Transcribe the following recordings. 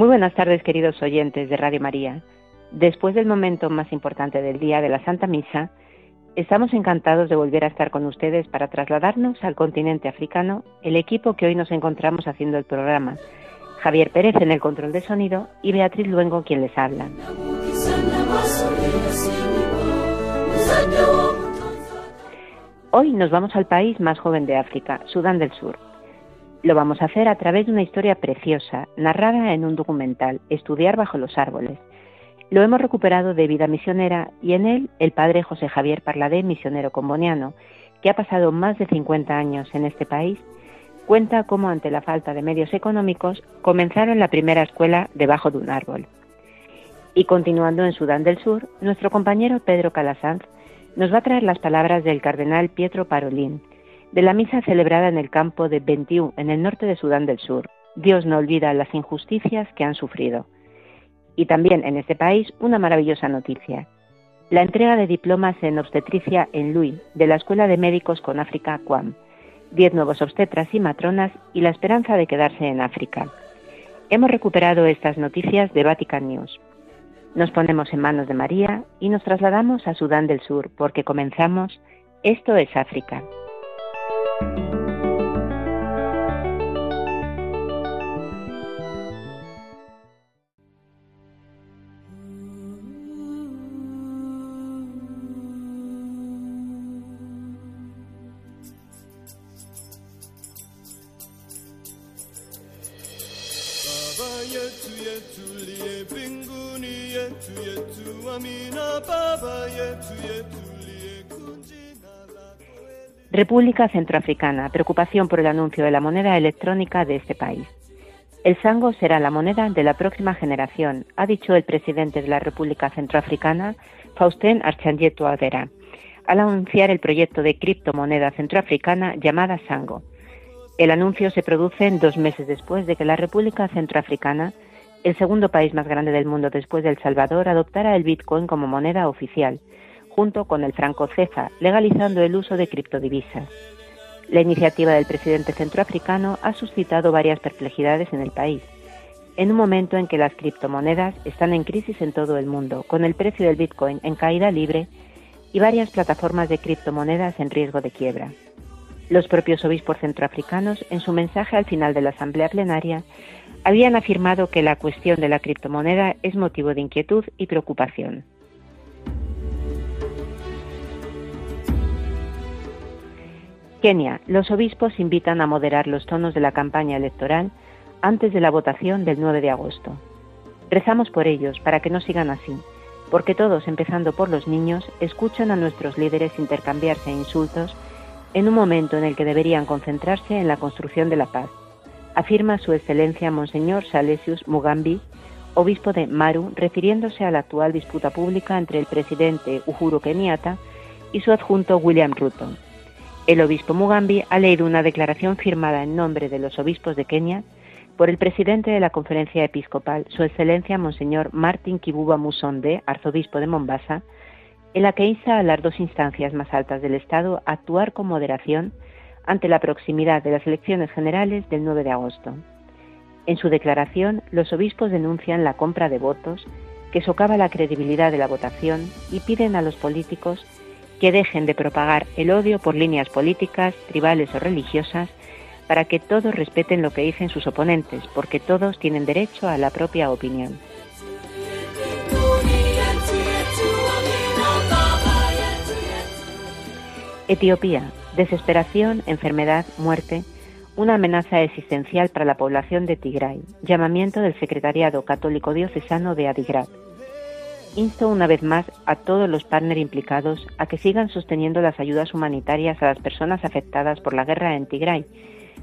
Muy buenas tardes, queridos oyentes de Radio María. Después del momento más importante del día de la Santa Misa, Estamos encantados de volver a estar con ustedes para trasladarnos al continente africano el equipo que hoy nos encontramos haciendo el programa. Javier Pérez en el control de sonido y Beatriz Luengo quien les habla. Hoy nos vamos al país más joven de África, Sudán del Sur. Lo vamos a hacer a través de una historia preciosa, narrada en un documental, Estudiar bajo los árboles, lo hemos recuperado de Vida Misionera y en él el padre José Javier Parladé, misionero comboniano, que ha pasado más de 50 años en este país, cuenta cómo ante la falta de medios económicos comenzaron la primera escuela debajo de un árbol. Y continuando en Sudán del Sur, nuestro compañero Pedro Calasanz nos va a traer las palabras del cardenal Pietro Parolín, de la misa celebrada en el campo de Bentiu, en el norte de Sudán del Sur. Dios no olvida las injusticias que han sufrido. Y también en este país una maravillosa noticia. La entrega de diplomas en obstetricia en Lui, de la Escuela de Médicos con África Quam. Diez nuevos obstetras y matronas y la esperanza de quedarse en África. Hemos recuperado estas noticias de Vatican News. Nos ponemos en manos de María y nos trasladamos a Sudán del Sur porque comenzamos Esto es África. thank you República Centroafricana, preocupación por el anuncio de la moneda electrónica de este país. El sango será la moneda de la próxima generación, ha dicho el presidente de la República Centroafricana, Faustin Archange Touadera, al anunciar el proyecto de criptomoneda centroafricana llamada Sango. El anuncio se produce dos meses después de que la República Centroafricana, el segundo país más grande del mundo después de El Salvador, adoptara el Bitcoin como moneda oficial junto con el franco CEFA, legalizando el uso de criptodivisas. La iniciativa del presidente centroafricano ha suscitado varias perplejidades en el país, en un momento en que las criptomonedas están en crisis en todo el mundo, con el precio del Bitcoin en caída libre y varias plataformas de criptomonedas en riesgo de quiebra. Los propios obispos centroafricanos, en su mensaje al final de la asamblea plenaria, habían afirmado que la cuestión de la criptomoneda es motivo de inquietud y preocupación. Kenia, los obispos invitan a moderar los tonos de la campaña electoral antes de la votación del 9 de agosto. Rezamos por ellos para que no sigan así, porque todos, empezando por los niños, escuchan a nuestros líderes intercambiarse insultos en un momento en el que deberían concentrarse en la construcción de la paz, afirma Su Excelencia Monseñor Salesius Mugambi, obispo de Maru, refiriéndose a la actual disputa pública entre el presidente Uhuru Kenyatta y su adjunto William Ruto. El obispo Mugambi ha leído una declaración firmada en nombre de los obispos de Kenia por el presidente de la Conferencia Episcopal, Su Excelencia Monseñor Martin Kibuba Musonde, arzobispo de Mombasa, en la que insta a las dos instancias más altas del Estado a actuar con moderación ante la proximidad de las elecciones generales del 9 de agosto. En su declaración, los obispos denuncian la compra de votos que socava la credibilidad de la votación y piden a los políticos que dejen de propagar el odio por líneas políticas, tribales o religiosas, para que todos respeten lo que dicen sus oponentes, porque todos tienen derecho a la propia opinión. Etiopía. Desesperación, enfermedad, muerte, una amenaza existencial para la población de Tigray. Llamamiento del Secretariado Católico Diocesano de Adigrat. Insto una vez más a todos los partners implicados a que sigan sosteniendo las ayudas humanitarias a las personas afectadas por la guerra en Tigray,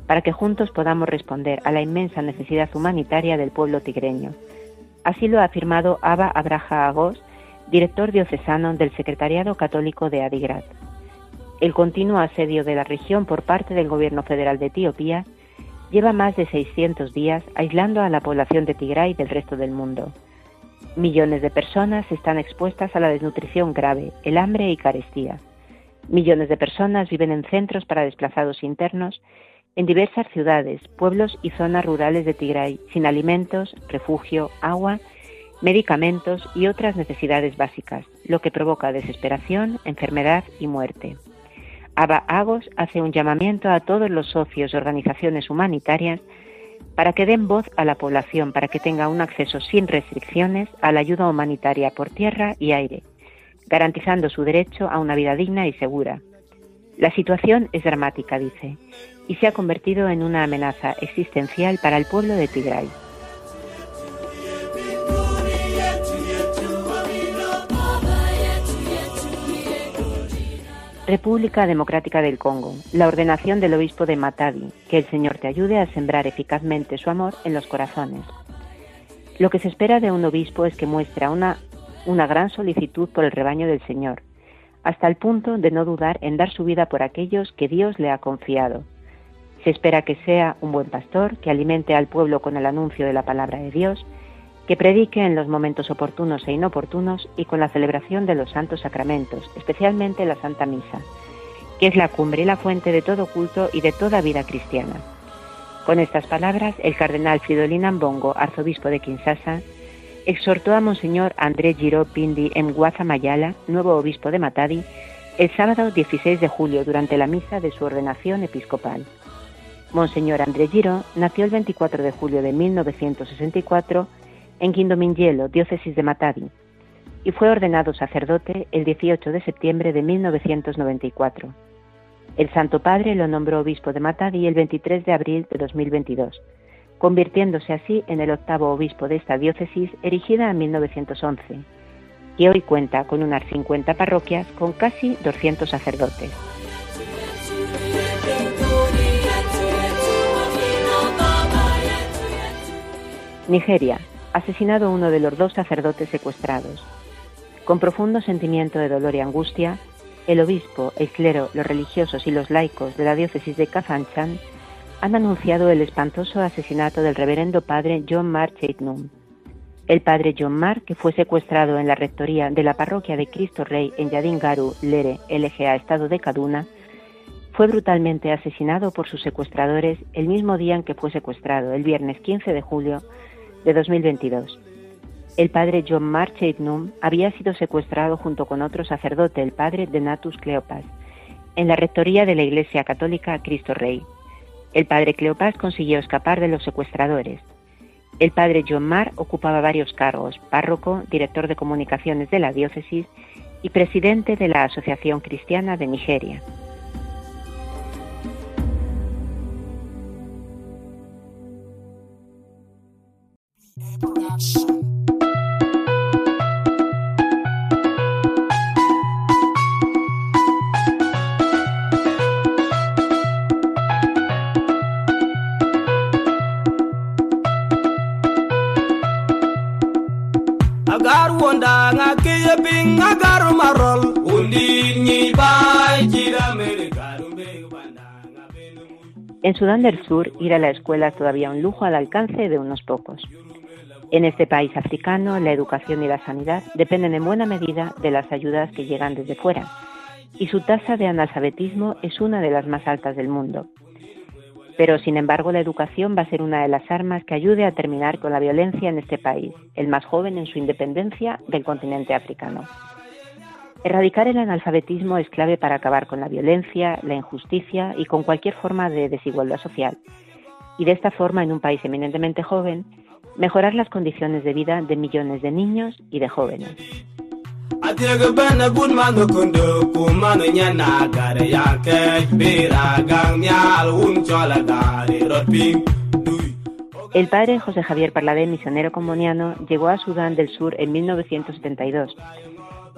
para que juntos podamos responder a la inmensa necesidad humanitaria del pueblo tigreño. Así lo ha afirmado Abba Abraha Agos, director diocesano del Secretariado Católico de Adigrat. El continuo asedio de la región por parte del gobierno federal de Etiopía lleva más de 600 días aislando a la población de Tigray del resto del mundo. Millones de personas están expuestas a la desnutrición grave, el hambre y carestía. Millones de personas viven en centros para desplazados internos en diversas ciudades, pueblos y zonas rurales de Tigray, sin alimentos, refugio, agua, medicamentos y otras necesidades básicas, lo que provoca desesperación, enfermedad y muerte. Aba Agos hace un llamamiento a todos los socios y organizaciones humanitarias para que den voz a la población, para que tenga un acceso sin restricciones a la ayuda humanitaria por tierra y aire, garantizando su derecho a una vida digna y segura. La situación es dramática, dice, y se ha convertido en una amenaza existencial para el pueblo de Tigray. República Democrática del Congo, la ordenación del obispo de Matadi, que el Señor te ayude a sembrar eficazmente su amor en los corazones. Lo que se espera de un obispo es que muestre una, una gran solicitud por el rebaño del Señor, hasta el punto de no dudar en dar su vida por aquellos que Dios le ha confiado. Se espera que sea un buen pastor, que alimente al pueblo con el anuncio de la palabra de Dios, que predique en los momentos oportunos e inoportunos y con la celebración de los santos sacramentos, especialmente la Santa Misa, que es la cumbre y la fuente de todo culto y de toda vida cristiana. Con estas palabras, el cardenal Fridolin Ambongo, arzobispo de Kinshasa, exhortó a Monseñor André Giro Pindi en Guazamayala, nuevo obispo de Matadi, el sábado 16 de julio durante la misa de su ordenación episcopal. Monseñor André Giro nació el 24 de julio de 1964 en Quindomingielo, diócesis de Matadi, y fue ordenado sacerdote el 18 de septiembre de 1994. El Santo Padre lo nombró obispo de Matadi el 23 de abril de 2022, convirtiéndose así en el octavo obispo de esta diócesis erigida en 1911, y hoy cuenta con unas 50 parroquias con casi 200 sacerdotes. Nigeria, asesinado uno de los dos sacerdotes secuestrados. Con profundo sentimiento de dolor y angustia, el obispo, el clero, los religiosos y los laicos de la diócesis de Kafanchan han anunciado el espantoso asesinato del reverendo padre John Mark Cheitnum. El padre John Mark, que fue secuestrado en la rectoría de la parroquia de Cristo Rey en Yadingaru, Lere, LGA, estado de Kaduna, fue brutalmente asesinado por sus secuestradores el mismo día en que fue secuestrado, el viernes 15 de julio de 2022. El padre John Marcheitnum había sido secuestrado junto con otro sacerdote, el padre Denatus Cleopas, en la rectoría de la Iglesia Católica Cristo Rey. El padre Cleopas consiguió escapar de los secuestradores. El padre John Mar ocupaba varios cargos, párroco, director de comunicaciones de la diócesis y presidente de la Asociación Cristiana de Nigeria. En Sudán del Sur, ir a la escuela es todavía un lujo al alcance de unos pocos. En este país africano, la educación y la sanidad dependen en buena medida de las ayudas que llegan desde fuera, y su tasa de analfabetismo es una de las más altas del mundo. Pero, sin embargo, la educación va a ser una de las armas que ayude a terminar con la violencia en este país, el más joven en su independencia del continente africano. Erradicar el analfabetismo es clave para acabar con la violencia, la injusticia y con cualquier forma de desigualdad social. Y de esta forma, en un país eminentemente joven, mejorar las condiciones de vida de millones de niños y de jóvenes. El padre José Javier Parladé, misionero comuniano, llegó a Sudán del Sur en 1972.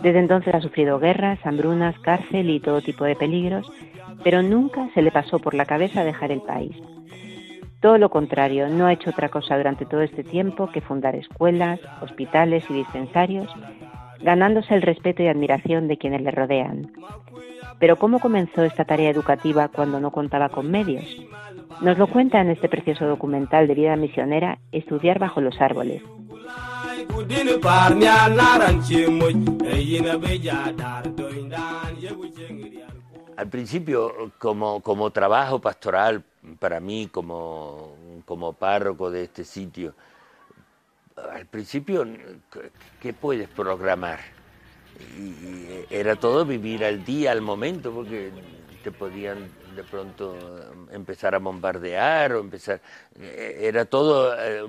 Desde entonces ha sufrido guerras, hambrunas, cárcel y todo tipo de peligros, pero nunca se le pasó por la cabeza dejar el país. Todo lo contrario, no ha hecho otra cosa durante todo este tiempo que fundar escuelas, hospitales y dispensarios, ganándose el respeto y admiración de quienes le rodean. Pero ¿cómo comenzó esta tarea educativa cuando no contaba con medios? Nos lo cuenta en este precioso documental de vida misionera Estudiar bajo los árboles. Al principio, como, como trabajo pastoral para mí, como, como párroco de este sitio, al principio, ¿qué puedes programar? era todo vivir al día, al momento, porque te podían de pronto empezar a bombardear o empezar, eh, era todo, eh,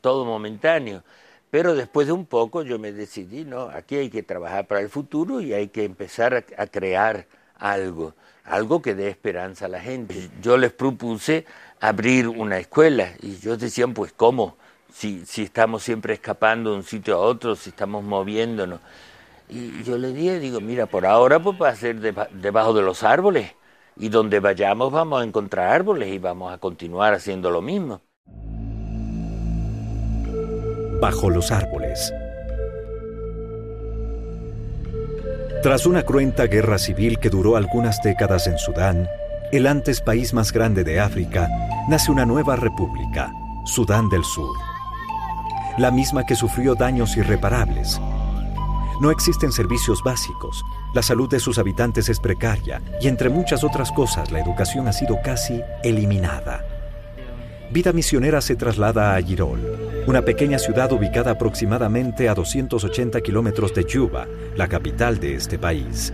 todo momentáneo. Pero después de un poco yo me decidí, no, aquí hay que trabajar para el futuro y hay que empezar a crear algo, algo que dé esperanza a la gente. Yo les propuse abrir una escuela y ellos decían, pues ¿cómo? Si, si estamos siempre escapando de un sitio a otro, si estamos moviéndonos. Y yo le dije, digo, mira, por ahora pues va a ser debajo de los árboles. Y donde vayamos vamos a encontrar árboles y vamos a continuar haciendo lo mismo. Bajo los árboles. Tras una cruenta guerra civil que duró algunas décadas en Sudán, el antes país más grande de África, nace una nueva república, Sudán del Sur. La misma que sufrió daños irreparables no existen servicios básicos, la salud de sus habitantes es precaria y entre muchas otras cosas la educación ha sido casi eliminada. Vida Misionera se traslada a Girol, una pequeña ciudad ubicada aproximadamente a 280 kilómetros de Yuba, la capital de este país.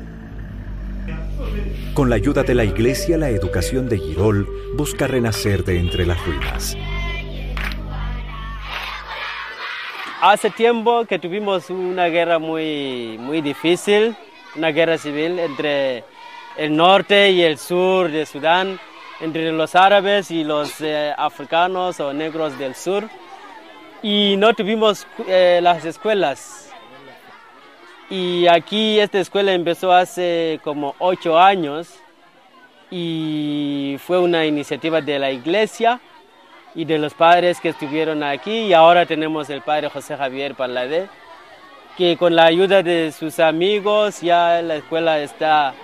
Con la ayuda de la iglesia, la educación de Girol busca renacer de entre las ruinas. Hace tiempo que tuvimos una guerra muy, muy difícil, una guerra civil entre el norte y el sur de Sudán, entre los árabes y los eh, africanos o negros del sur. Y no tuvimos eh, las escuelas. Y aquí esta escuela empezó hace como ocho años y fue una iniciativa de la iglesia y de los padres que estuvieron aquí y ahora tenemos el padre José Javier Paladé, que con la ayuda de sus amigos ya la escuela está,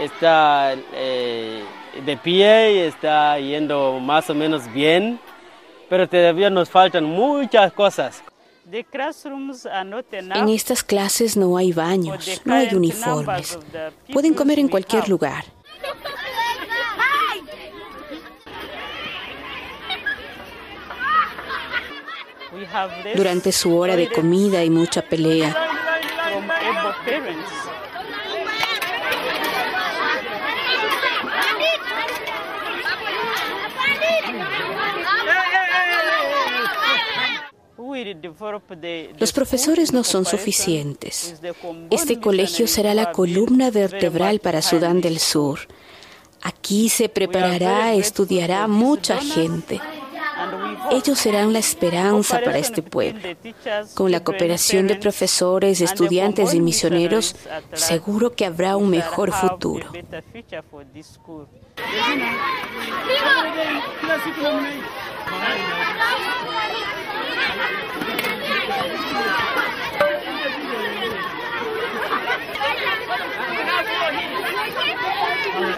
está eh, de pie y está yendo más o menos bien, pero todavía nos faltan muchas cosas. En estas clases no hay baños, no hay uniformes. Pueden comer en cualquier lugar. Durante su hora de comida hay mucha pelea. Los profesores no son suficientes. Este colegio será la columna vertebral para Sudán del Sur. Aquí se preparará, estudiará mucha gente. Ellos serán la esperanza para este pueblo. Con la cooperación de profesores, estudiantes y misioneros, seguro que habrá un mejor futuro.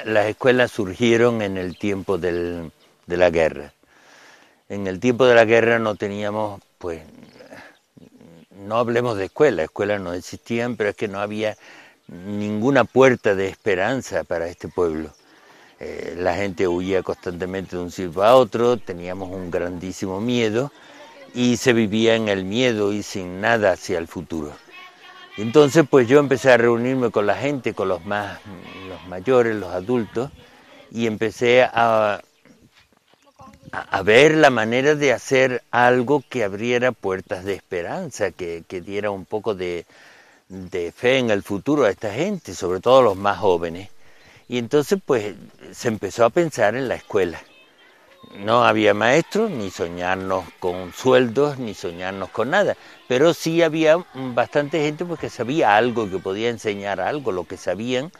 Las escuelas surgieron en el tiempo de la guerra en el tiempo de la guerra no teníamos, pues, no hablemos de escuelas, escuelas no existían, pero es que no había ninguna puerta de esperanza para este pueblo. Eh, la gente huía constantemente de un sitio a otro, teníamos un grandísimo miedo y se vivía en el miedo y sin nada hacia el futuro. Entonces pues yo empecé a reunirme con la gente, con los más los mayores, los adultos, y empecé a, a, ver la manera de hacer algo que abriera puertas de esperanza, que, diera un poco de, fe en el futuro a esta gente, sobre todo los más jóvenes. Y entonces pues se empezó a pensar en la escuela. No había maestros, ni soñarnos con sueldos, ni soñarnos con nada, pero sí había bastante gente pues, que sabía algo, que podía enseñar algo, lo que sabían.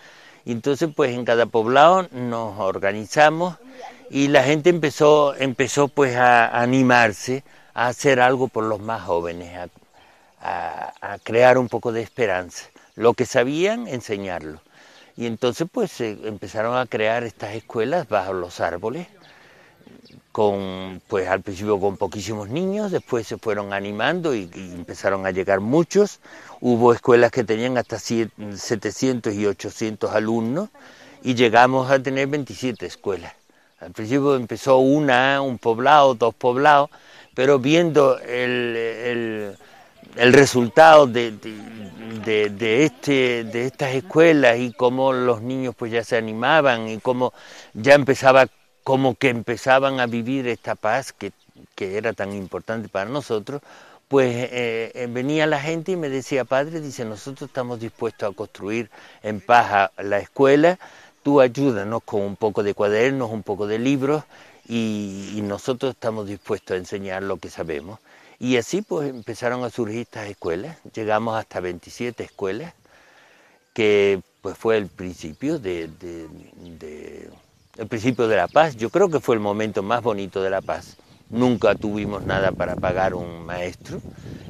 Y entonces pues en cada poblado nos organizamos y la gente empezó, empezó pues a animarse a hacer algo por los más jóvenes, a, a crear un poco de esperanza. Lo que sabían, enseñarlo. Y entonces pues se empezaron a crear estas escuelas bajo los árboles, con, pues al principio con poquísimos niños, después se fueron animando y, empezaron a llegar muchos. Hubo escuelas que tenían hasta 700 y 800 alumnos y llegamos a tener 27 escuelas. Al principio empezó una, un poblado, dos poblados, pero viendo el, el, resultado de, de, este, de estas escuelas y cómo los niños pues ya se animaban y cómo ya empezaba, como que empezaban a vivir esta paz que, que era tan importante para nosotros, pues eh, eh, venía la gente y me decía, padre, dice, nosotros estamos dispuestos a construir en paz la escuela, tú ayúdanos con un poco de cuadernos, un poco de libros y nosotros estamos dispuestos a enseñar lo que sabemos. Y así pues empezaron a surgir estas escuelas, llegamos hasta 27 escuelas, que pues fue el principio de, el principio de la paz. Yo creo que fue el momento más bonito de la paz. Nunca tuvimos nada para pagar un maestro,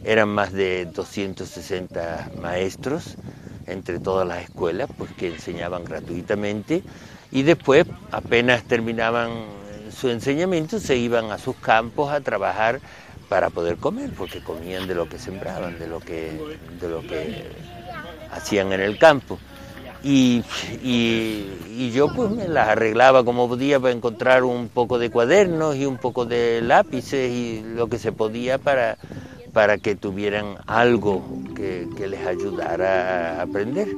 eran más de 260 maestros entre todas las escuelas, pues que enseñaban gratuitamente y después apenas terminaban su enseñamiento se iban a sus campos a trabajar para poder comer, porque comían de lo que sembraban, de lo que, de lo que hacían en el campo. Y, y, yo pues me las arreglaba como podía para encontrar un poco de cuadernos y un poco de lápices y lo que se podía para, para que tuvieran algo que, que les ayudara a aprender.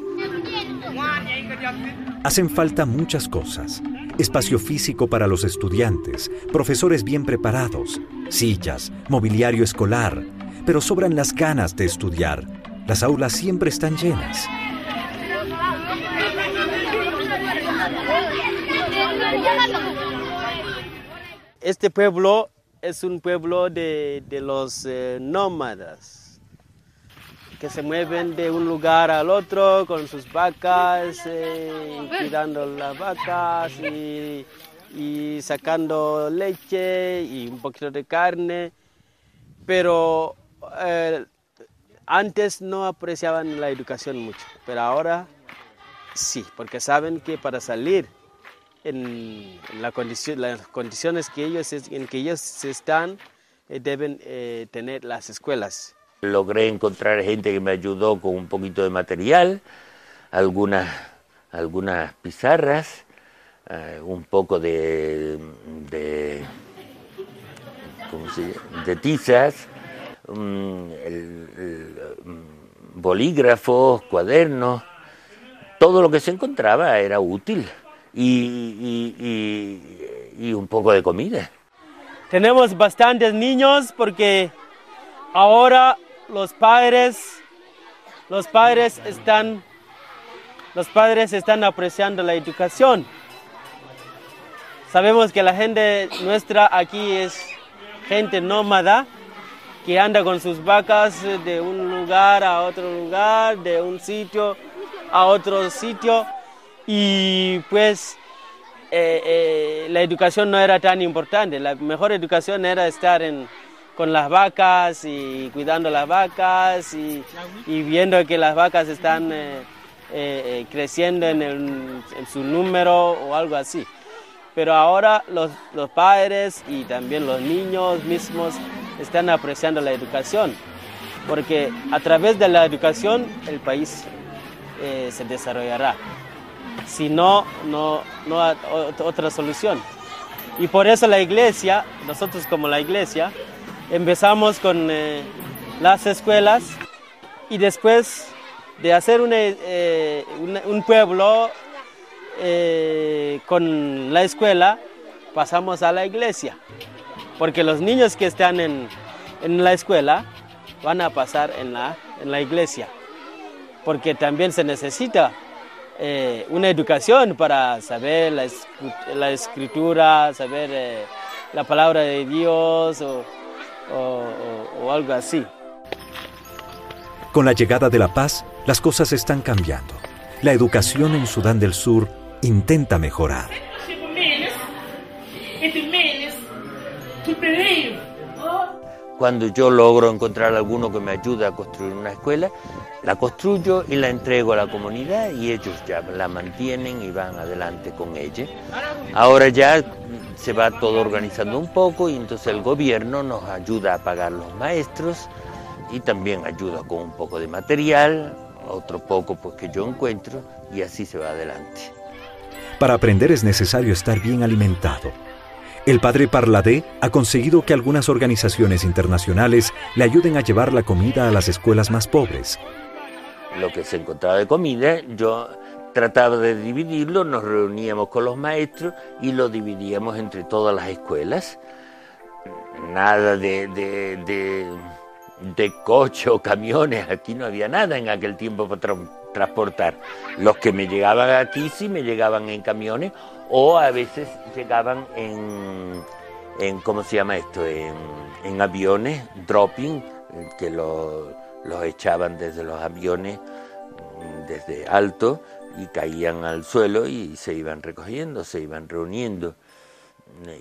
Hacen falta muchas cosas. Espacio físico para los estudiantes, profesores bien preparados, sillas, mobiliario escolar, pero sobran las ganas de estudiar. Las aulas siempre están llenas. Este pueblo es un pueblo de, los eh, nómadas que se mueven de un lugar al otro con sus vacas, eh, cuidando las vacas y, sacando leche y un poquito de carne. Pero eh, antes no apreciaban la educación mucho, pero ahora sí, porque saben que para salir en, la condición, las condiciones que ellos, en que ellos están, eh, deben tener las escuelas. Logré encontrar gente que me ayudó con un poquito de material, algunas, algunas pizarras, eh, un poco de, de, tizas, mm, bolígrafos, cuadernos, todo lo que se encontraba era útil y, y un poco de comida. Tenemos bastantes niños porque ahora los padres, los padres están, los padres están apreciando la educación. Sabemos que la gente nuestra aquí es gente nómada que anda con sus vacas de un lugar a otro lugar, de un sitio a otro sitio y pues eh, eh, la educación no era tan importante. La mejor educación era estar con las vacas y cuidando las vacas y, viendo que las vacas están eh, creciendo en, su número o algo así. Pero ahora los, padres y también los niños mismos están apreciando la educación, porque a través de la educación el país se desarrollará. Si no, no, hay otra solución. Y por eso la iglesia, nosotros como la iglesia, Empezamos con eh, las escuelas y después de hacer eh, un pueblo eh, con la escuela, pasamos a la iglesia. Porque los niños que están en, la escuela van a pasar en la, en la iglesia. Porque también se necesita una educación para saber la, escritura, saber la palabra de Dios o, o, algo así. Con la llegada de la paz, las cosas están cambiando. La educación en Sudán del Sur intenta mejorar. Cuando yo logro encontrar alguno que me ayude a construir una escuela, la construyo y la entrego a la comunidad y ellos ya la mantienen y van adelante con ella. Ahora ya se va todo organizando un poco y entonces el gobierno nos ayuda a pagar los maestros y también ayuda con un poco de material, otro poco pues que yo encuentro y así se va adelante. Para aprender es necesario estar bien alimentado. El padre Parladé ha conseguido que algunas organizaciones internacionales le ayuden a llevar la comida a las escuelas más pobres. Lo que se encontraba de comida, yo trataba de dividirlo, nos reuníamos con los maestros y lo dividíamos entre todas las escuelas. Nada de, de, de, coche o camiones, aquí no había nada en aquel tiempo para transportar. Los que me llegaban aquí sí me llegaban en camiones o a veces llegaban en, en ¿cómo se llama esto? En, aviones, dropping, que los echaban desde los aviones, desde alto, y caían al suelo y se iban recogiendo, se iban reuniendo.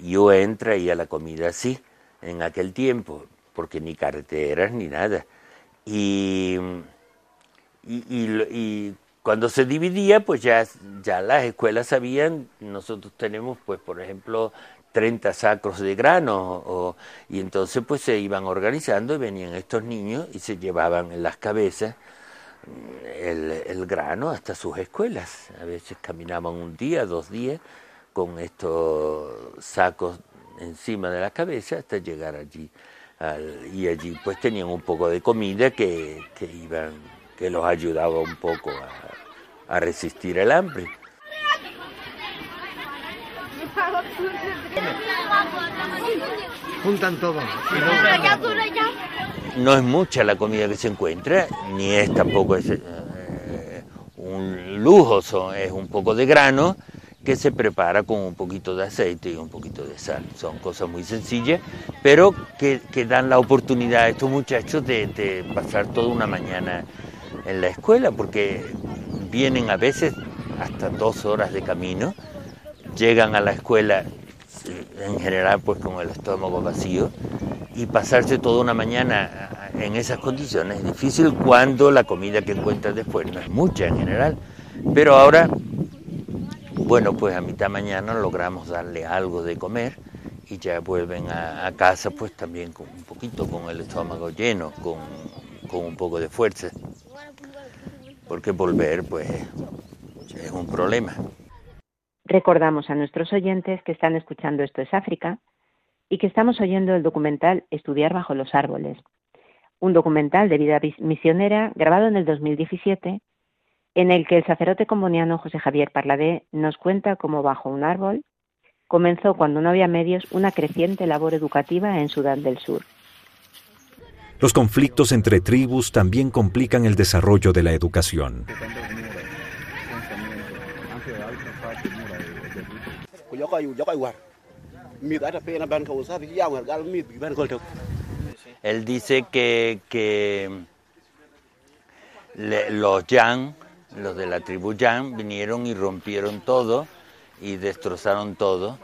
Yo entra a la comida así, en aquel tiempo, porque ni carreteras ni nada. Y, y, cuando se dividía, pues ya, ya las escuelas sabían, nosotros tenemos, pues por ejemplo, 30 sacros de grano, y entonces pues se iban organizando y venían estos niños y se llevaban en las cabezas el, grano hasta sus escuelas. A veces caminaban un día, dos días, con estos sacos encima de la cabeza hasta llegar allí. y allí pues tenían un poco de comida que, iban, que los ayudaba un poco a, a resistir el hambre. Juntan todo. No es mucha la comida que se encuentra, ni es tampoco es, eh, un lujo, es un poco de grano que se prepara con un poquito de aceite y un poquito de sal. Son cosas muy sencillas, pero que, dan la oportunidad a estos muchachos de, pasar toda una mañana en la escuela, porque vienen a veces hasta dos horas de camino, llegan a la escuela en general pues con el estómago vacío y pasarse toda una mañana en esas condiciones es difícil cuando la comida que encuentras después no es mucha en general. Pero ahora, bueno, pues a mitad mañana logramos darle algo de comer y ya vuelven a, casa pues también con un poquito con el estómago lleno, con, con un poco de fuerza. Porque volver pues es un problema. Recordamos a nuestros oyentes que están escuchando Esto es África y que estamos oyendo el documental Estudiar bajo los árboles, un documental de vida misionera grabado en el 2017 en el que el sacerdote comboniano José Javier Parladé nos cuenta cómo bajo un árbol comenzó cuando no había medios una creciente labor educativa en Sudán del Sur. Los conflictos entre tribus también complican el desarrollo de la educación. Él dice que, que los Yang, los de la tribu Yang, vinieron y rompieron todo y destrozaron todo.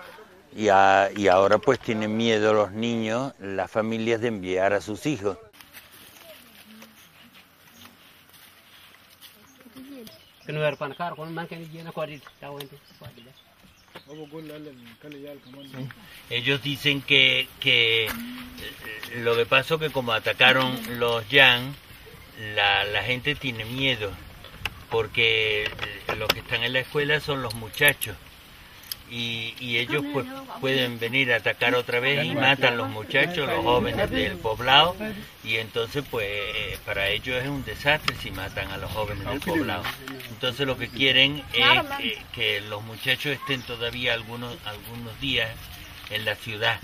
Y, y ahora pues tienen miedo los niños, las familias de enviar a sus hijos. Ellos dicen que, que eh, lo que pasó que como atacaron los Yang, la, la gente tiene miedo, porque los que están en la escuela son los muchachos y, ellos pues pueden venir a atacar otra vez y matan los muchachos, los jóvenes del poblado. Y entonces pues para ellos es un desastre si matan a los jóvenes del poblado. Entonces lo que quieren es que, los muchachos estén todavía algunos, algunos días en la ciudad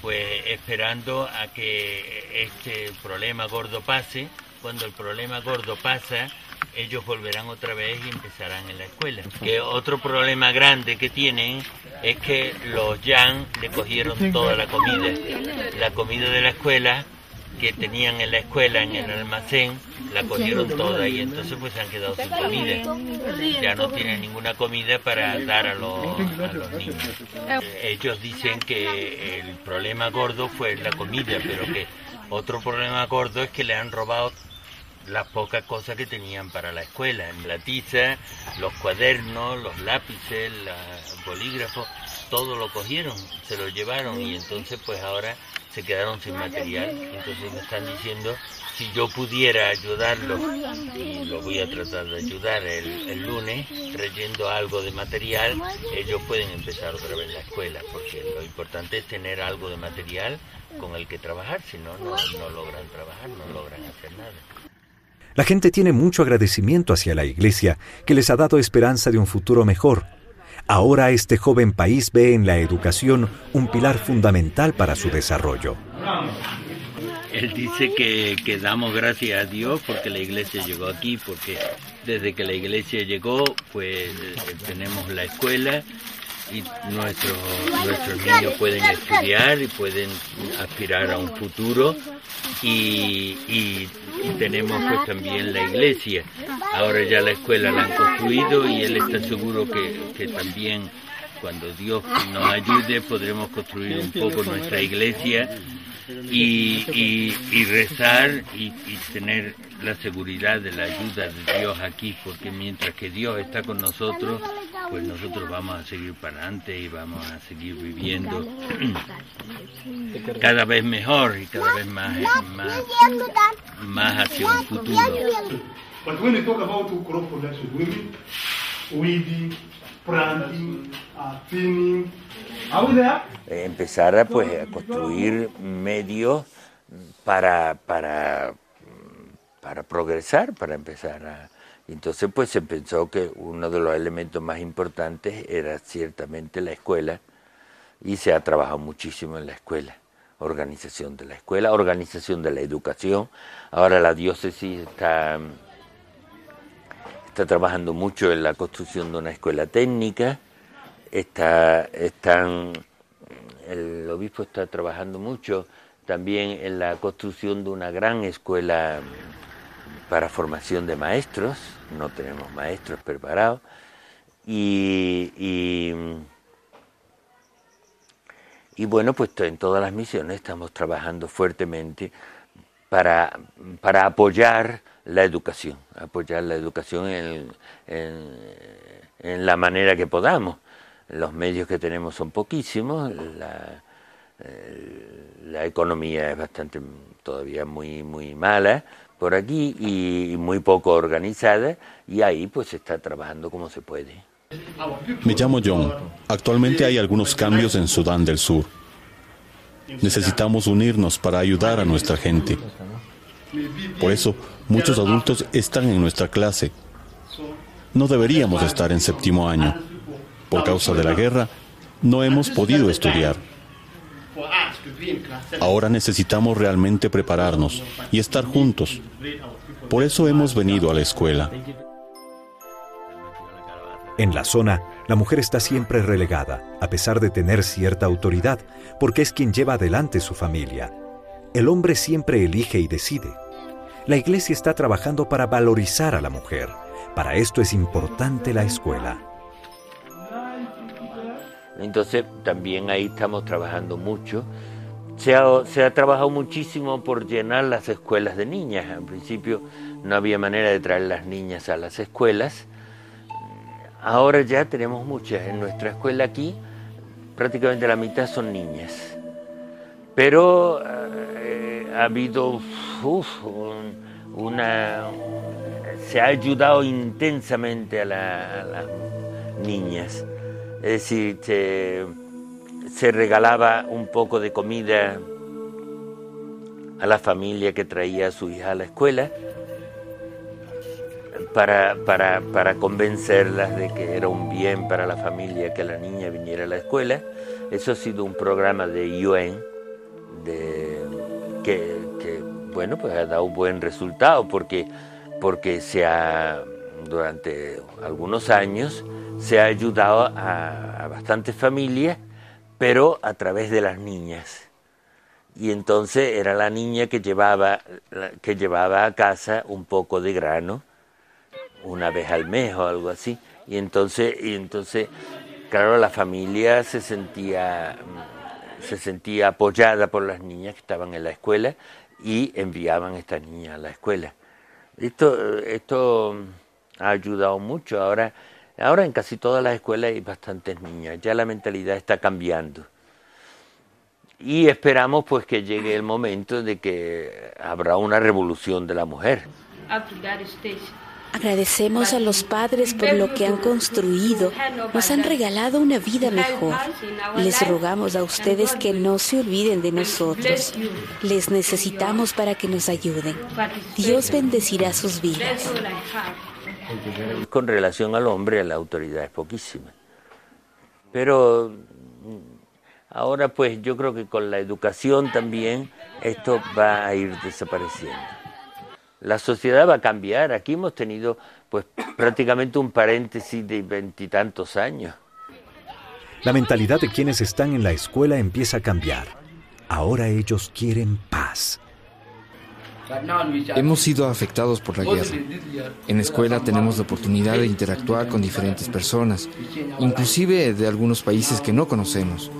pues esperando a que este problema gordo pase. Cuando el problema gordo pasa, ellos volverán otra vez y empezarán en la escuela. Que otro problema grande que tienen es que los Yang le cogieron toda la comida. La comida de la escuela que tenían en la escuela, en el almacén, la cogieron toda y entonces pues han quedado sin comida. Ya no tienen ninguna comida para dar a los, a los niños. Ellos dicen que el problema gordo fue la comida, pero que otro problema gordo es que le han robado las pocas cosas que tenían para la escuela, la tiza, los cuadernos, los lápices, los bolígrafos, todo lo cogieron, se lo llevaron y entonces pues ahora se quedaron sin material. Entonces me están diciendo si yo pudiera ayudarlos, y lo voy a tratar de ayudar el, el, lunes, trayendo algo de material, ellos pueden empezar otra vez la escuela, porque lo importante es tener algo de material con el que trabajar, si no, no, no logran trabajar, no logran hacer nada. La gente tiene mucho agradecimiento hacia la Iglesia, que les ha dado esperanza de un futuro mejor. Ahora este joven país ve en la educación un pilar fundamental para su desarrollo. Él dice que, damos gracias a Dios porque la iglesia llegó aquí, porque desde que la iglesia llegó, pues tenemos la escuela y nuestros, nuestros niños pueden estudiar y pueden aspirar a un futuro y, y, tenemos pues también la iglesia. Ahora ya la escuela la han construido y él está seguro que, que también cuando Dios nos ayude podremos construir un poco nuestra iglesia y, rezar y, y, tener la seguridad de la ayuda de Dios aquí, porque mientras que Dios está con nosotros, pues nosotros vamos a seguir para adelante y vamos a seguir viviendo cada vez mejor y cada vez más, más, más hacia un futuro. Planting, uh, thinning, empezar a, pues, a construir medios para, para, para progresar, para empezar a... Entonces pues se pensó que uno de los elementos más importantes era ciertamente la escuela y se ha trabajado muchísimo en la escuela, organización de la escuela, organización de la educación. Ahora la diócesis está, está trabajando mucho en la construcción de una escuela técnica, está, están, el obispo está trabajando mucho también en la construcción de una gran escuela para formación de maestros, no tenemos maestros preparados, y, y, bueno, pues en todas las misiones estamos trabajando fuertemente para, para apoyar la educación, apoyar la educación en, en, la manera que podamos los medios que tenemos son poquísimos, la, eh, economía es bastante todavía muy, muy mala por aquí y muy poco organizada y ahí pues se está trabajando como se puede. Me llamo John. Actualmente hay algunos cambios en Sudán del Sur. Necesitamos unirnos para ayudar a nuestra gente. Por eso, muchos adultos están en nuestra clase. No deberíamos estar en séptimo año por causa de la guerra, no hemos podido estudiar. Ahora necesitamos realmente prepararnos y estar juntos. Por eso hemos venido a la escuela. En la zona, la mujer está siempre relegada, a pesar de tener cierta autoridad, porque es quien lleva adelante su familia. El hombre siempre elige y decide. La iglesia está trabajando para valorizar a la mujer. Para esto es importante la escuela. Entonces también ahí estamos trabajando mucho. Se ha, trabajado muchísimo por llenar las escuelas de niñas. Al principio no había manera de traer las niñas a las escuelas. Ahora ya tenemos muchas. En nuestra escuela aquí prácticamente la mitad son niñas. Pero eh, ha habido uf, una... Se ha ayudado intensamente a, la, las niñas. Es decir, se, regalaba un poco de comida a la familia que traía a su hija a la escuela para, para, para, convencerlas de que era un bien para la familia que la niña viniera a la escuela. Eso ha sido un programa de UN de, que, bueno, pues ha dado un buen resultado porque, porque se ha, durante algunos años, se ha ayudado a, bastantes familias, pero a través de las niñas. y entonces era la niña que llevaba, que llevaba a casa un poco de grano, una vez al mes o algo así, y entonces, y entonces claro, la familia se sentía, se sentía apoyada por las niñas que estaban en la escuela y enviaban a estas niñas a la escuela. Esto, esto ha ayudado mucho. Ahora, ahora en casi todas las escuelas hay bastantes niñas. Ya la mentalidad está cambiando. Y esperamos pues que llegue el momento de que habrá una revolución de la mujer. Agradecemos a los padres por lo que han construido, nos han regalado una vida mejor. Les rogamos a ustedes que no se olviden de nosotros. Les necesitamos para que nos ayuden. Dios bendecirá sus vidas. Con relación al hombre, la autoridad es poquísima. Pero ahora pues yo creo que con la educación también esto va a ir desapareciendo. La sociedad va a cambiar. Aquí hemos tenido pues prácticamente un paréntesis de veintitantos años. La mentalidad de quienes están en la escuela empieza a cambiar. Ahora ellos quieren paz. Hemos sido afectados por la guerra. En la escuela tenemos la oportunidad de interactuar con diferentes personas, inclusive de algunos países que no conocemos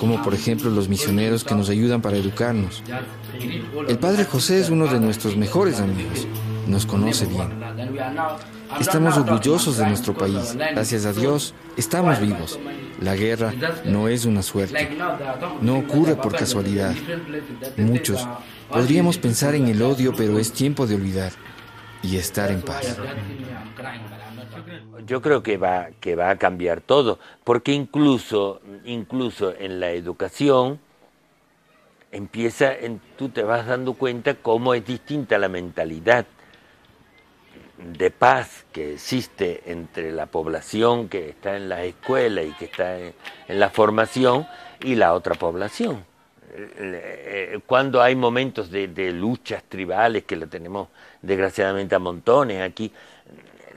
como por ejemplo los misioneros que nos ayudan para educarnos. El Padre José es uno de nuestros mejores amigos, nos conoce bien. Estamos orgullosos de nuestro país, gracias a Dios estamos vivos. La guerra no es una suerte, no ocurre por casualidad. Muchos podríamos pensar en el odio, pero es tiempo de olvidar y estar en paz yo creo que va, que va a cambiar todo, porque incluso, incluso en la educación empieza, en, tú te vas dando cuenta cómo es distinta la mentalidad de paz que existe entre la población que está en la escuela y que está en, la formación y la otra población. Eh, eh, cuando hay momentos de, de luchas tribales, que lo tenemos desgraciadamente a montones aquí,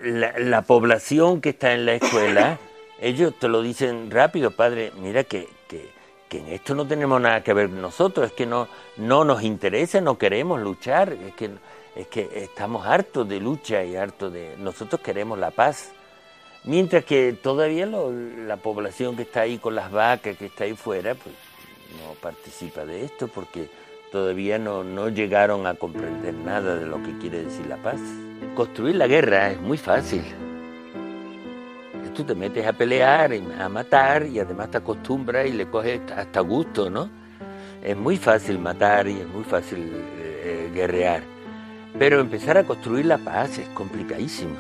la, población que está en la escuela, ellos te lo dicen rápido, padre, mira que, que, en esto no tenemos nada que ver nosotros, es que no, no nos interesa, no queremos luchar, es que, es que estamos hartos de lucha y hartos de... Nosotros queremos la paz. Mientras que todavía la población que está ahí con las vacas, que está ahí fuera, pues no participa de esto porque todavía no, no llegaron a comprender nada de lo que quiere decir la paz. Construir la guerra es muy fácil. Tú te metes a pelear, a matar y además te acostumbras y le coges hasta gusto, ¿no? Es muy fácil matar y es muy fácil eh, guerrear. Pero empezar a construir la paz es complicadísimo,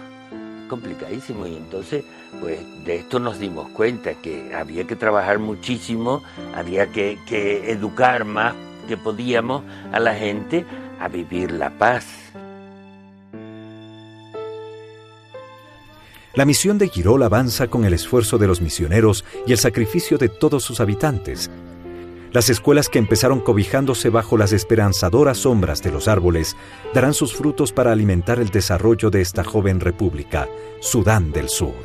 complicadísimo. Y entonces, pues de esto nos dimos cuenta, que había que trabajar muchísimo, había que, que educar más que podíamos a la gente a vivir la paz. La misión de Quirol avanza con el esfuerzo de los misioneros y el sacrificio de todos sus habitantes. Las escuelas que empezaron cobijándose bajo las esperanzadoras sombras de los árboles darán sus frutos para alimentar el desarrollo de esta joven república, Sudán del Sur.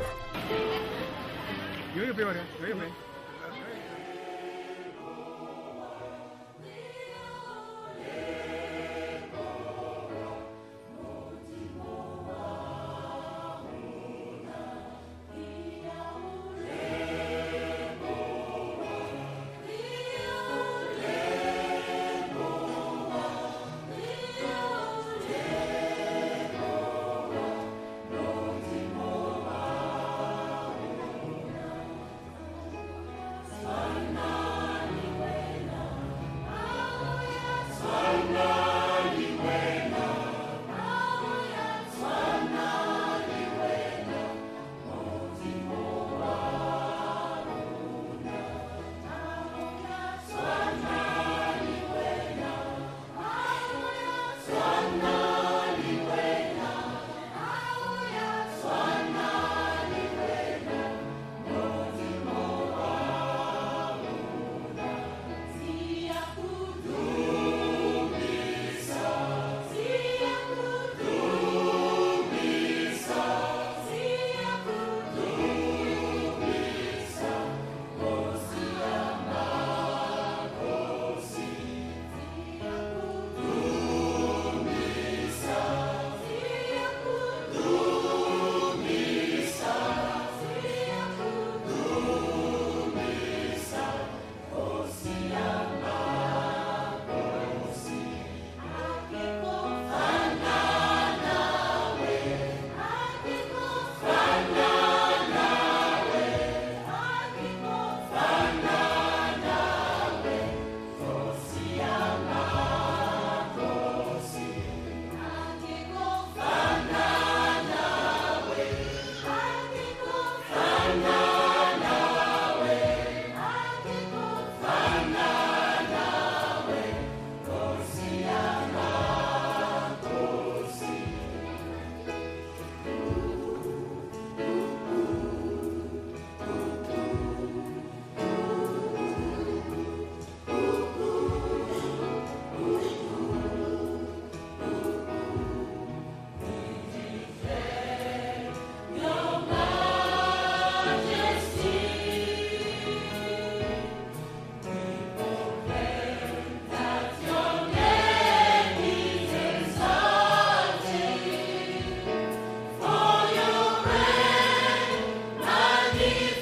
Believe.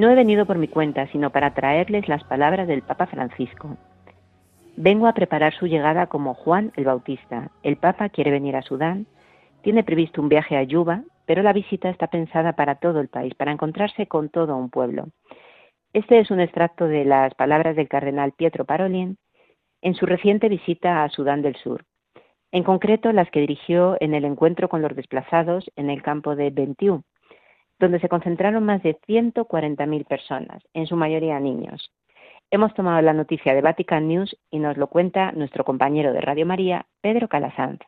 No he venido por mi cuenta, sino para traerles las palabras del Papa Francisco. Vengo a preparar su llegada como Juan el Bautista. El Papa quiere venir a Sudán, tiene previsto un viaje a Yuba, pero la visita está pensada para todo el país, para encontrarse con todo un pueblo. Este es un extracto de las palabras del cardenal Pietro Parolin en su reciente visita a Sudán del Sur, en concreto las que dirigió en el encuentro con los desplazados en el campo de Bentiu, donde se concentraron más de 140.000 personas, en su mayoría niños. Hemos tomado la noticia de Vatican News y nos lo cuenta nuestro compañero de Radio María, Pedro Calasanz.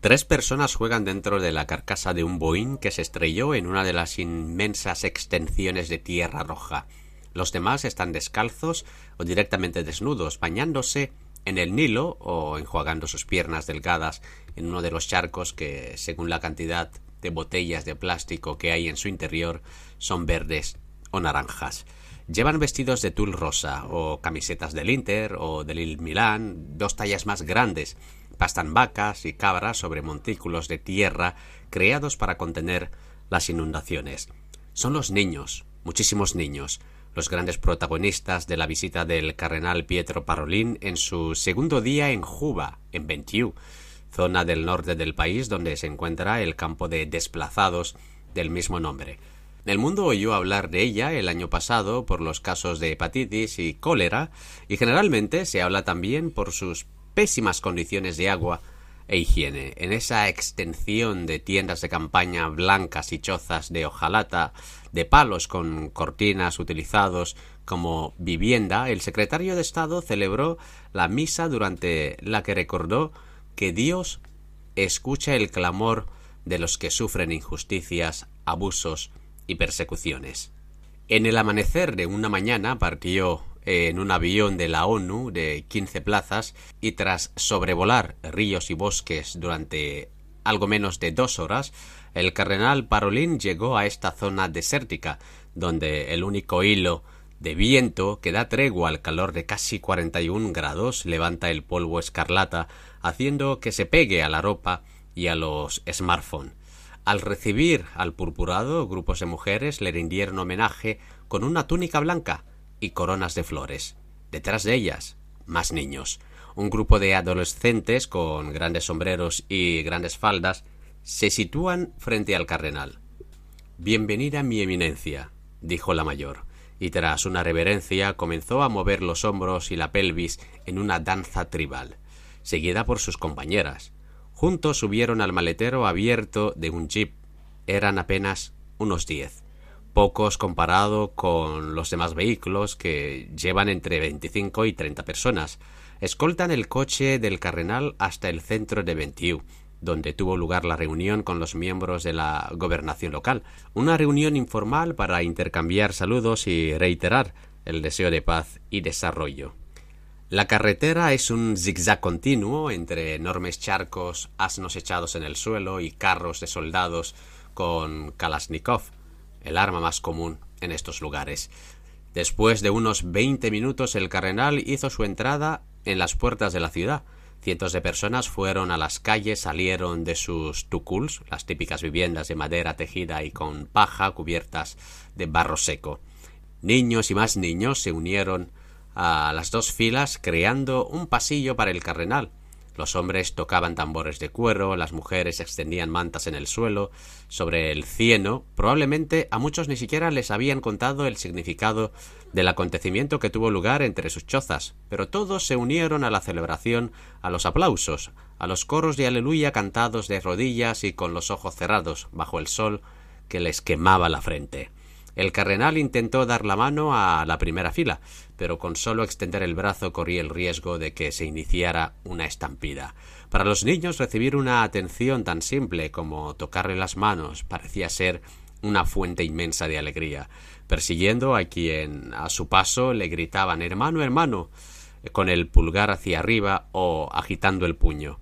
Tres personas juegan dentro de la carcasa de un Boeing que se estrelló en una de las inmensas extensiones de tierra roja. Los demás están descalzos o directamente desnudos, bañándose en el Nilo o enjuagando sus piernas delgadas en uno de los charcos que, según la cantidad de botellas de plástico que hay en su interior, son verdes o naranjas. Llevan vestidos de tul rosa o camisetas del Inter o del Milán, dos tallas más grandes. Pastan vacas y cabras sobre montículos de tierra creados para contener las inundaciones. Son los niños, muchísimos niños, los grandes protagonistas de la visita del cardenal Pietro Parolin en su segundo día en Juba, en Bentiu, zona del norte del país donde se encuentra el campo de desplazados del mismo nombre. El mundo oyó hablar de ella el año pasado por los casos de hepatitis y cólera, y generalmente se habla también por sus pésimas condiciones de agua e. En esa extensión de tiendas de campaña blancas y chozas de hojalata, de palos con cortinas utilizados como vivienda, el secretario de Estado celebró la misa durante la que recordó que Dios escucha el clamor de los que sufren injusticias, abusos y persecuciones. En el amanecer de una mañana partió en un avión de la ONU de 15 plazas y tras sobrevolar ríos y bosques durante algo menos de dos horas, el cardenal Parolín llegó a esta zona desértica, donde el único hilo de viento que da tregua al calor de casi 41 grados levanta el polvo escarlata, haciendo que se pegue a la ropa y a los smartphones. Al recibir al purpurado, grupos de mujeres le rindieron homenaje con una túnica blanca, y coronas de flores. Detrás de ellas, más niños. Un grupo de adolescentes con grandes sombreros y grandes faldas se sitúan frente al cardenal. Bienvenida mi eminencia, dijo la mayor, y tras una reverencia comenzó a mover los hombros y la pelvis en una danza tribal, seguida por sus compañeras. Juntos subieron al maletero abierto de un jeep. Eran apenas unos diez pocos comparado con los demás vehículos que llevan entre 25 y 30 personas. Escoltan el coche del cardenal hasta el centro de Ventiu, donde tuvo lugar la reunión con los miembros de la gobernación local, una reunión informal para intercambiar saludos y reiterar el deseo de paz y desarrollo. La carretera es un zigzag continuo entre enormes charcos, asnos echados en el suelo y carros de soldados con Kalashnikov, el arma más común en estos lugares. Después de unos veinte minutos el cardenal hizo su entrada en las puertas de la ciudad. Cientos de personas fueron a las calles, salieron de sus tuculs, las típicas viviendas de madera tejida y con paja cubiertas de barro seco. Niños y más niños se unieron a las dos filas creando un pasillo para el cardenal, los hombres tocaban tambores de cuero, las mujeres extendían mantas en el suelo, sobre el cieno. Probablemente a muchos ni siquiera les habían contado el significado del acontecimiento que tuvo lugar entre sus chozas, pero todos se unieron a la celebración, a los aplausos, a los coros de aleluya cantados de rodillas y con los ojos cerrados, bajo el sol que les quemaba la frente. El cardenal intentó dar la mano a la primera fila, pero con solo extender el brazo corría el riesgo de que se iniciara una estampida. Para los niños recibir una atención tan simple como tocarle las manos parecía ser una fuente inmensa de alegría, persiguiendo a quien a su paso le gritaban hermano, hermano, con el pulgar hacia arriba o agitando el puño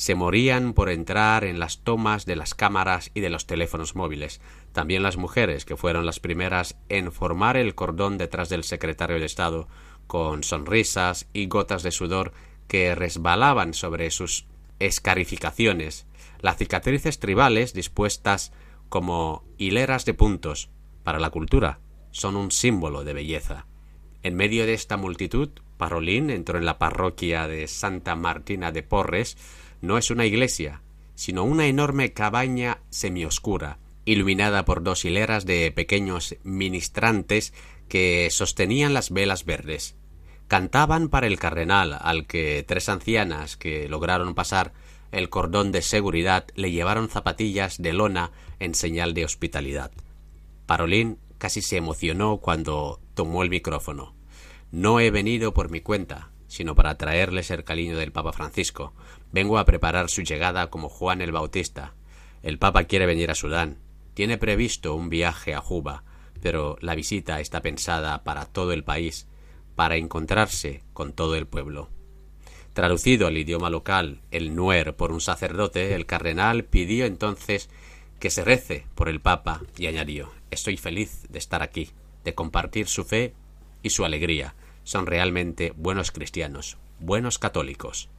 se morían por entrar en las tomas de las cámaras y de los teléfonos móviles. También las mujeres, que fueron las primeras en formar el cordón detrás del secretario de Estado, con sonrisas y gotas de sudor que resbalaban sobre sus escarificaciones, las cicatrices tribales dispuestas como hileras de puntos, para la cultura, son un símbolo de belleza. En medio de esta multitud, Parolín entró en la parroquia de Santa Martina de Porres. No es una iglesia, sino una enorme cabaña semioscura, iluminada por dos hileras de pequeños ministrantes que sostenían las velas verdes. Cantaban para el cardenal, al que tres ancianas que lograron pasar el cordón de seguridad le llevaron zapatillas de lona en señal de hospitalidad. Parolín casi se emocionó cuando tomó el micrófono. No he venido por mi cuenta, sino para traerles el cariño del Papa Francisco. Vengo a preparar su llegada como Juan el Bautista. El Papa quiere venir a Sudán. Tiene previsto un viaje a Juba, pero la visita está pensada para todo el país, para encontrarse con todo el pueblo. Traducido al idioma local, el Nuer, por un sacerdote, el cardenal pidió entonces que se rece por el Papa y añadió Estoy feliz de estar aquí, de compartir su fe y su alegría. Son realmente buenos cristianos, buenos católicos.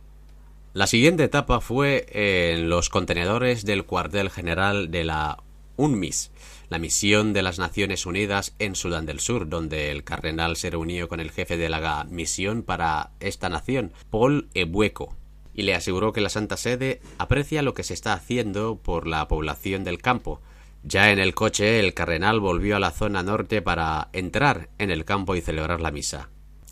La siguiente etapa fue en los contenedores del cuartel general de la UNMIS, la misión de las Naciones Unidas en Sudán del Sur, donde el cardenal se reunió con el jefe de la misión para esta nación, Paul Ebueco, y le aseguró que la Santa Sede aprecia lo que se está haciendo por la población del campo, ya en el coche, el cardenal volvió a la zona norte para entrar en el campo y celebrar la misa.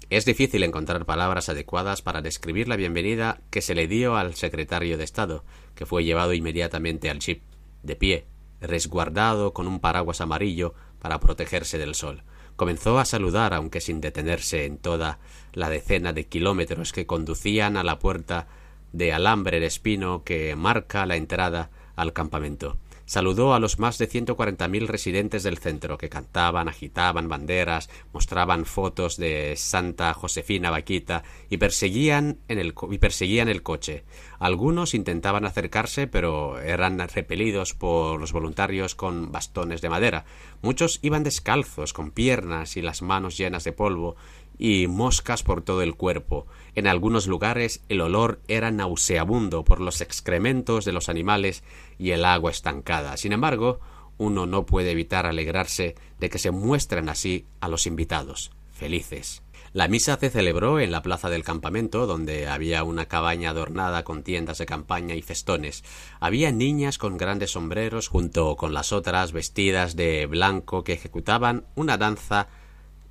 Es difícil encontrar palabras adecuadas para describir la bienvenida que se le dio al secretario de Estado, que fue llevado inmediatamente al chip, de pie, resguardado con un paraguas amarillo para protegerse del sol. Comenzó a saludar, aunque sin detenerse en toda la decena de kilómetros que conducían a la puerta de alambre de espino que marca la entrada al campamento saludó a los más de 140.000 residentes del centro que cantaban, agitaban banderas, mostraban fotos de Santa Josefina Vaquita y perseguían, en el, y perseguían el coche. Algunos intentaban acercarse, pero eran repelidos por los voluntarios con bastones de madera. Muchos iban descalzos, con piernas y las manos llenas de polvo, y moscas por todo el cuerpo. En algunos lugares el olor era nauseabundo por los excrementos de los animales y el agua estancada. Sin embargo, uno no puede evitar alegrarse de que se muestren así a los invitados, felices. La misa se celebró en la plaza del campamento, donde había una cabaña adornada con tiendas de campaña y festones. Había niñas con grandes sombreros junto con las otras vestidas de blanco que ejecutaban una danza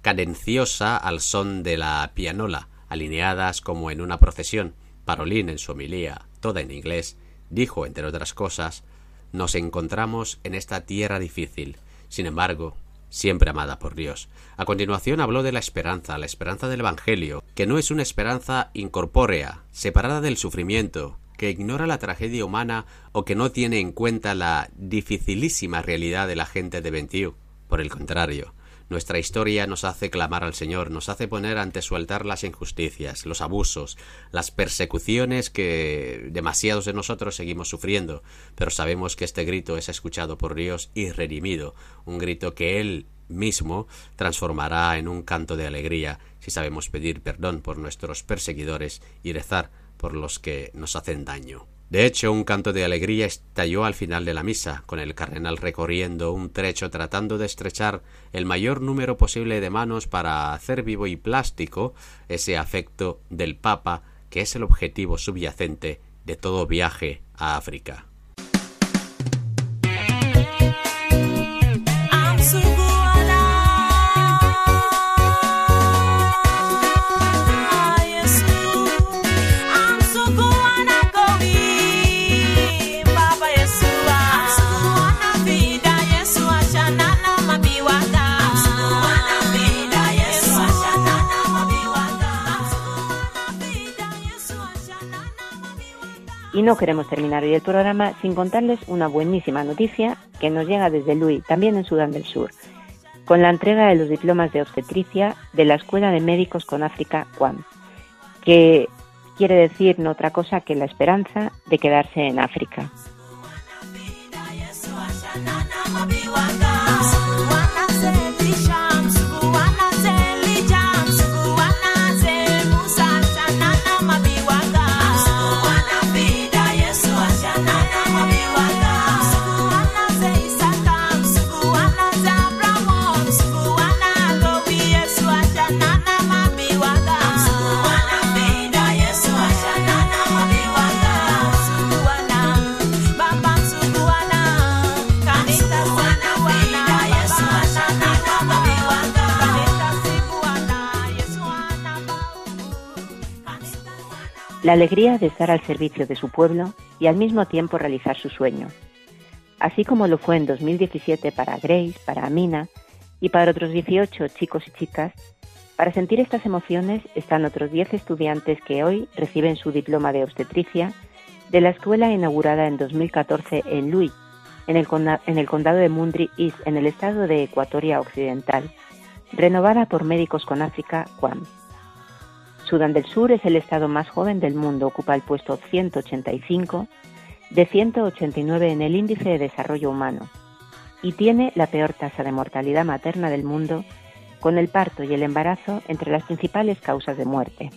cadenciosa al son de la pianola, alineadas como en una procesión. Parolín, en su homilía, toda en inglés, dijo, entre otras cosas, nos encontramos en esta tierra difícil, sin embargo, siempre amada por Dios. A continuación habló de la esperanza, la esperanza del Evangelio, que no es una esperanza incorpórea, separada del sufrimiento, que ignora la tragedia humana o que no tiene en cuenta la dificilísima realidad de la gente de Ventiu. Por el contrario, nuestra historia nos hace clamar al Señor, nos hace poner ante su altar las injusticias, los abusos, las persecuciones que demasiados de nosotros seguimos sufriendo, pero sabemos que este grito es escuchado por Dios y redimido, un grito que Él mismo transformará en un canto de alegría si sabemos pedir perdón por nuestros perseguidores y rezar por los que nos hacen daño. De hecho, un canto de alegría estalló al final de la misa, con el cardenal recorriendo un trecho tratando de estrechar el mayor número posible de manos para hacer vivo y plástico ese afecto del Papa que es el objetivo subyacente de todo viaje a África. No queremos terminar hoy el programa sin contarles una buenísima noticia que nos llega desde Lui, también en Sudán del Sur, con la entrega de los diplomas de obstetricia de la Escuela de Médicos con África QUAM, que quiere decir no otra cosa que la esperanza de quedarse en África. La alegría de estar al servicio de su pueblo y al mismo tiempo realizar su sueño, así como lo fue en 2017 para Grace, para Amina y para otros 18 chicos y chicas. Para sentir estas emociones están otros 10 estudiantes que hoy reciben su diploma de obstetricia de la escuela inaugurada en 2014 en Louis, en el, condado de Mundry East, en el estado de Ecuatoria Occidental, renovada por Médicos con África, QUAM. Sudán del Sur es el estado más joven del mundo, ocupa el puesto 185 de 189 en el índice de desarrollo humano y tiene la peor tasa de mortalidad materna del mundo, con el parto y el embarazo entre las principales causas de muerte.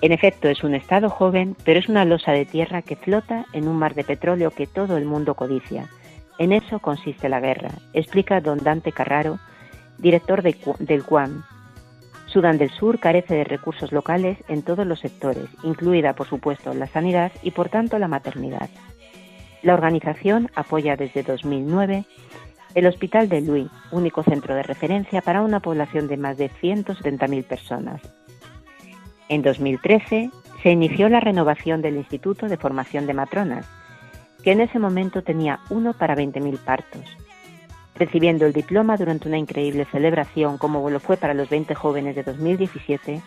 En efecto, es un estado joven, pero es una losa de tierra que flota en un mar de petróleo que todo el mundo codicia. En eso consiste la guerra, explica don Dante Carraro, director del QUAM. Sudán del Sur carece de recursos locales en todos los sectores, incluida, por supuesto, la sanidad y, por tanto, la maternidad. La organización apoya desde 2009 el Hospital de Louis, único centro de referencia para una población de más de 170.000 personas. En 2013 se inició la renovación del Instituto de Formación de Matronas, que en ese momento tenía uno para 20.000 partos. Recibiendo el diploma durante una increíble celebración como lo fue para los 20 jóvenes de 2017,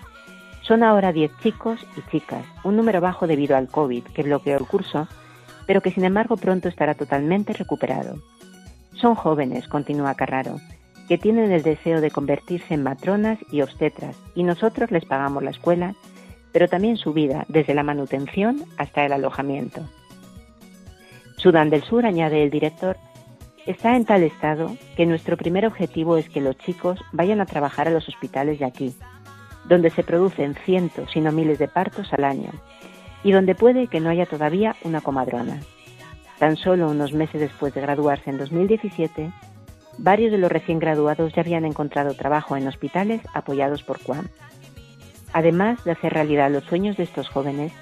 son ahora 10 chicos y chicas, un número bajo debido al COVID que bloqueó el curso, pero que sin embargo pronto estará totalmente recuperado. Son jóvenes, continúa Carraro, que tienen el deseo de convertirse en matronas y obstetras, y nosotros les pagamos la escuela, pero también su vida, desde la manutención hasta el alojamiento. Sudán del Sur, añade el director, está en tal estado que nuestro primer objetivo es que los chicos vayan a trabajar a los hospitales de aquí, donde se producen cientos, si no miles de partos al año, y donde puede que no haya todavía una comadrona. Tan solo unos meses después de graduarse en 2017, varios de los recién graduados ya habían encontrado trabajo en hospitales apoyados por QUAM. Además de hacer realidad los sueños de estos jóvenes,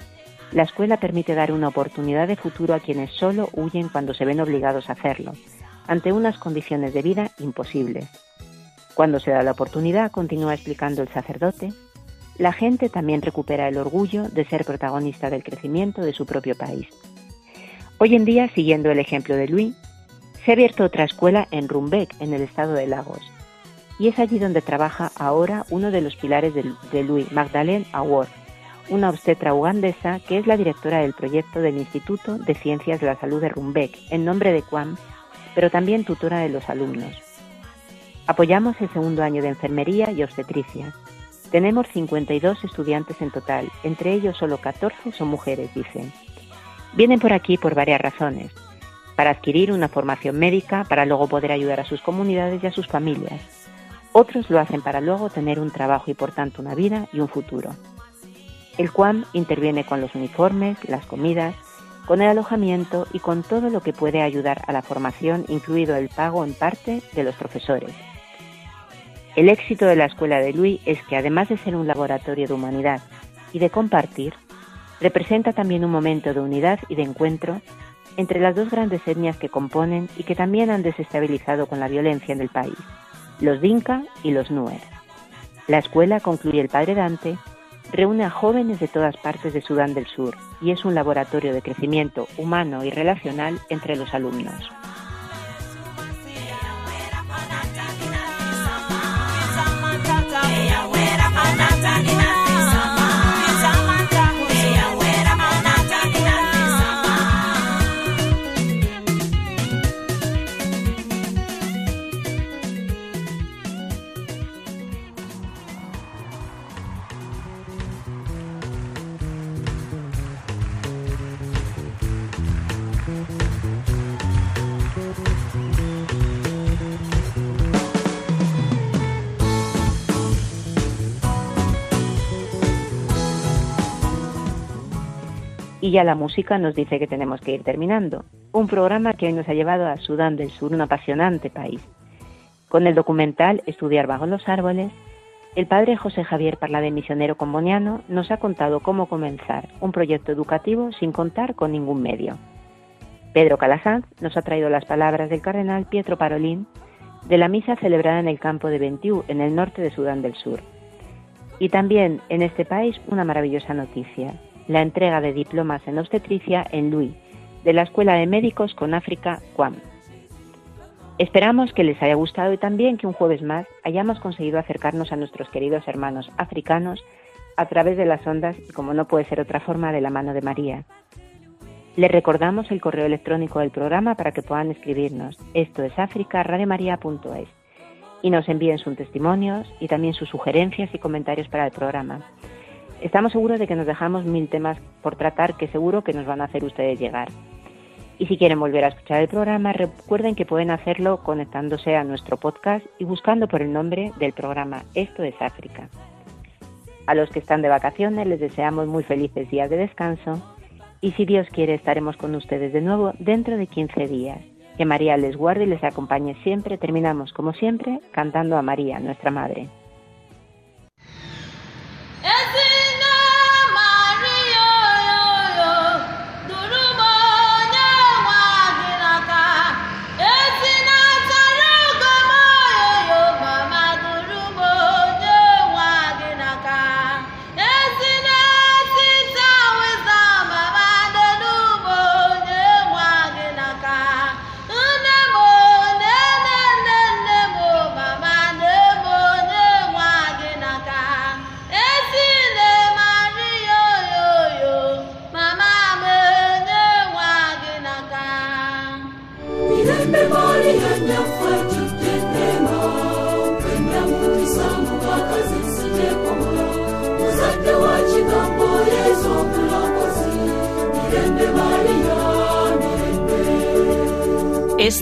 la escuela permite dar una oportunidad de futuro a quienes solo huyen cuando se ven obligados a hacerlo, ante unas condiciones de vida imposibles. Cuando se da la oportunidad, continúa explicando el sacerdote, la gente también recupera el orgullo de ser protagonista del crecimiento de su propio país. Hoy en día, siguiendo el ejemplo de Luis, se ha abierto otra escuela en Rumbek, en el estado de Lagos, y es allí donde trabaja ahora uno de los pilares de, Louis, Magdalene Award, una obstetra ugandesa que es la directora del proyecto del Instituto de Ciencias de la Salud de Rumbek, en nombre de QUAM, pero también tutora de los alumnos. Apoyamos el segundo año de enfermería y obstetricia. Tenemos 52 estudiantes en total, entre ellos solo 14 son mujeres, dicen. Vienen por aquí por varias razones para adquirir una formación médica, para luego poder ayudar a sus comunidades y a sus familias. Otros lo hacen para luego tener un trabajo y por tanto una vida y un futuro. El QUAM interviene con los uniformes, las comidas, con el alojamiento y con todo lo que puede ayudar a la formación, incluido el pago en parte de los profesores. El éxito de la Escuela de Luis es que además de ser un laboratorio de humanidad y de compartir, representa también un momento de unidad y de encuentro entre las dos grandes etnias que componen y que también han desestabilizado con la violencia en el país, los Dinka y los Nuer. La escuela, concluye el padre Dante, reúne a jóvenes de todas partes de Sudán del Sur y es un laboratorio de crecimiento humano y relacional entre los alumnos. Y ya la música nos dice que tenemos que ir terminando. Un programa que hoy nos ha llevado a Sudán del Sur, un apasionante país. Con el documental Estudiar bajo los árboles, el padre José Javier de Misionero Comboniano nos ha contado cómo comenzar un proyecto educativo sin contar con ningún medio. Pedro Calasanz nos ha traído las palabras del cardenal Pietro Parolín de la misa celebrada en el campo de Bentiu, en el norte de Sudán del Sur. Y también en este país una maravillosa noticia la entrega de diplomas en obstetricia en Lui, de la Escuela de Médicos con África, QUAM. Esperamos que les haya gustado y también que un jueves más hayamos conseguido acercarnos a nuestros queridos hermanos africanos a través de las ondas y, como no puede ser otra forma, de la mano de María. Les recordamos el correo electrónico del programa para que puedan escribirnos. Esto es África, y nos envíen sus testimonios y también sus sugerencias y comentarios para el programa. Estamos seguros de que nos dejamos mil temas por tratar que seguro que nos van a hacer ustedes llegar. Y si quieren volver a escuchar el programa, recuerden que pueden hacerlo conectándose a nuestro podcast y buscando por el nombre del programa Esto es África. A los que están de vacaciones les deseamos muy felices días de descanso y si Dios quiere estaremos con ustedes de nuevo dentro de 15 días. Que María les guarde y les acompañe siempre. Terminamos, como siempre, cantando a María, nuestra Madre.